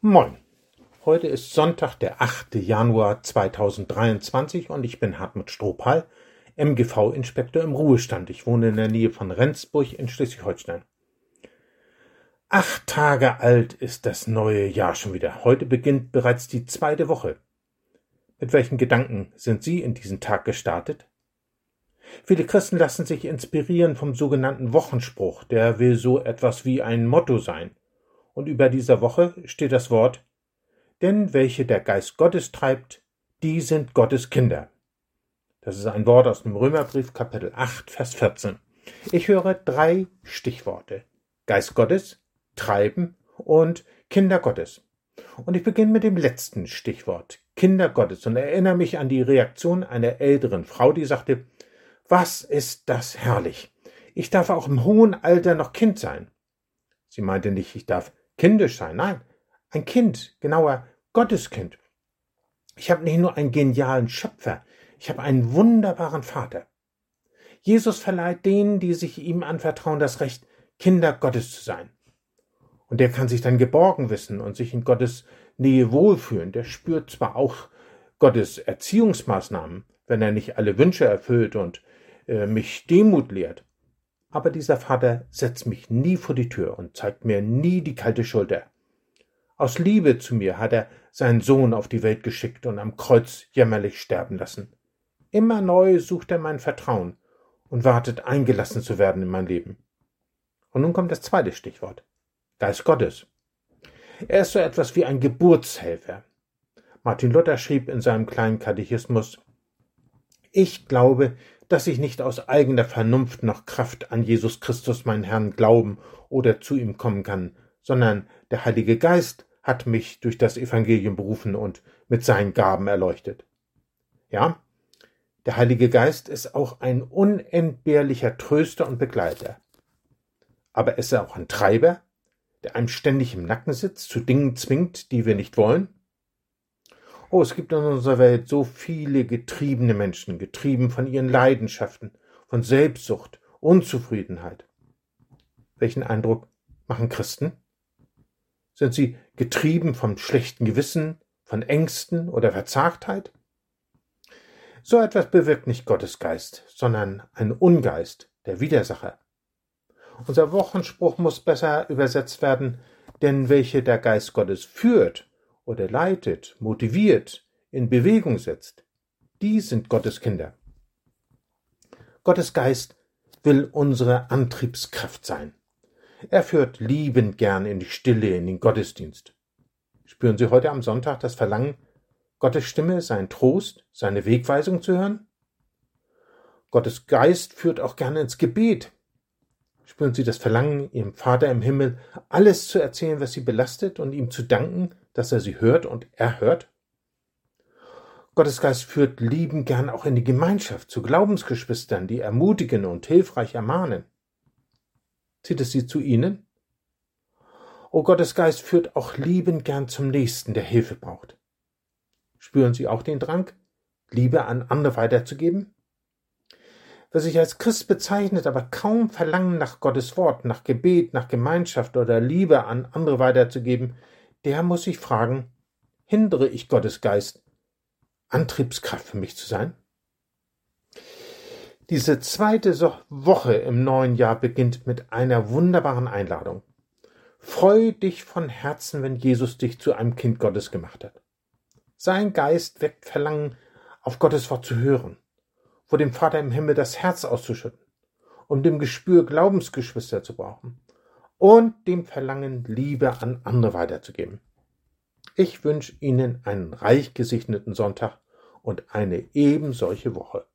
Moin. Heute ist Sonntag, der 8. Januar 2023 und ich bin Hartmut Strohpal, MGV-Inspektor im Ruhestand. Ich wohne in der Nähe von Rendsburg in Schleswig-Holstein. Acht Tage alt ist das neue Jahr schon wieder. Heute beginnt bereits die zweite Woche. Mit welchen Gedanken sind Sie in diesen Tag gestartet? Viele Christen lassen sich inspirieren vom sogenannten Wochenspruch, der will so etwas wie ein Motto sein und über dieser Woche steht das Wort Denn welche der Geist Gottes treibt, die sind Gottes Kinder. Das ist ein Wort aus dem Römerbrief Kapitel 8, Vers 14. Ich höre drei Stichworte. Geist Gottes, Treiben und Kinder Gottes. Und ich beginne mit dem letzten Stichwort, Kinder Gottes, und erinnere mich an die Reaktion einer älteren Frau, die sagte, was ist das herrlich? Ich darf auch im hohen Alter noch Kind sein. Sie meinte nicht, ich darf kindisch sein. Nein, ein Kind, genauer Gotteskind. Ich habe nicht nur einen genialen Schöpfer, ich habe einen wunderbaren Vater. Jesus verleiht denen, die sich ihm anvertrauen, das Recht, Kinder Gottes zu sein. Und der kann sich dann geborgen wissen und sich in Gottes Nähe wohlfühlen. Der spürt zwar auch Gottes Erziehungsmaßnahmen, wenn er nicht alle Wünsche erfüllt und äh, mich Demut lehrt, aber dieser Vater setzt mich nie vor die Tür und zeigt mir nie die kalte Schulter. Aus Liebe zu mir hat er seinen Sohn auf die Welt geschickt und am Kreuz jämmerlich sterben lassen. Immer neu sucht er mein Vertrauen und wartet, eingelassen zu werden in mein Leben. Und nun kommt das zweite Stichwort. Geist Gottes. Er ist so etwas wie ein Geburtshelfer. Martin Luther schrieb in seinem kleinen Katechismus, ich glaube, dass ich nicht aus eigener Vernunft noch Kraft an Jesus Christus, meinen Herrn, glauben oder zu ihm kommen kann, sondern der Heilige Geist hat mich durch das Evangelium berufen und mit seinen Gaben erleuchtet. Ja, der Heilige Geist ist auch ein unentbehrlicher Tröster und Begleiter. Aber ist er auch ein Treiber, der einem ständig im Nacken sitzt, zu Dingen zwingt, die wir nicht wollen? Oh, es gibt in unserer Welt so viele getriebene Menschen, getrieben von ihren Leidenschaften, von Selbstsucht, Unzufriedenheit. Welchen Eindruck machen Christen? Sind sie getrieben vom schlechten Gewissen, von Ängsten oder Verzagtheit? So etwas bewirkt nicht Gottes Geist, sondern ein Ungeist, der Widersacher. Unser Wochenspruch muss besser übersetzt werden, denn welche der Geist Gottes führt, oder leitet, motiviert, in Bewegung setzt, die sind Gottes Kinder. Gottes Geist will unsere Antriebskraft sein. Er führt liebend gern in die Stille, in den Gottesdienst. Spüren Sie heute am Sonntag das Verlangen, Gottes Stimme, sein Trost, seine Wegweisung zu hören? Gottes Geist führt auch gerne ins Gebet. Spüren Sie das Verlangen, Ihrem Vater im Himmel alles zu erzählen, was Sie belastet und ihm zu danken, dass er sie hört und erhört? Gottes Geist führt lieben gern auch in die Gemeinschaft zu Glaubensgeschwistern, die ermutigen und hilfreich ermahnen. Zieht es sie zu ihnen? O Gottes Geist führt auch lieben gern zum Nächsten, der Hilfe braucht. Spüren Sie auch den Drang, Liebe an andere weiterzugeben? Wer sich als Christ bezeichnet, aber kaum Verlangen nach Gottes Wort, nach Gebet, nach Gemeinschaft oder Liebe an andere weiterzugeben, der muss sich fragen, hindere ich Gottes Geist, Antriebskraft für mich zu sein? Diese zweite Woche im neuen Jahr beginnt mit einer wunderbaren Einladung. Freu dich von Herzen, wenn Jesus dich zu einem Kind Gottes gemacht hat. Sein Geist weckt Verlangen, auf Gottes Wort zu hören, vor dem Vater im Himmel das Herz auszuschütten, um dem Gespür Glaubensgeschwister zu brauchen und dem Verlangen, Liebe an andere weiterzugeben. Ich wünsche Ihnen einen reich gesegneten Sonntag und eine ebensolche Woche.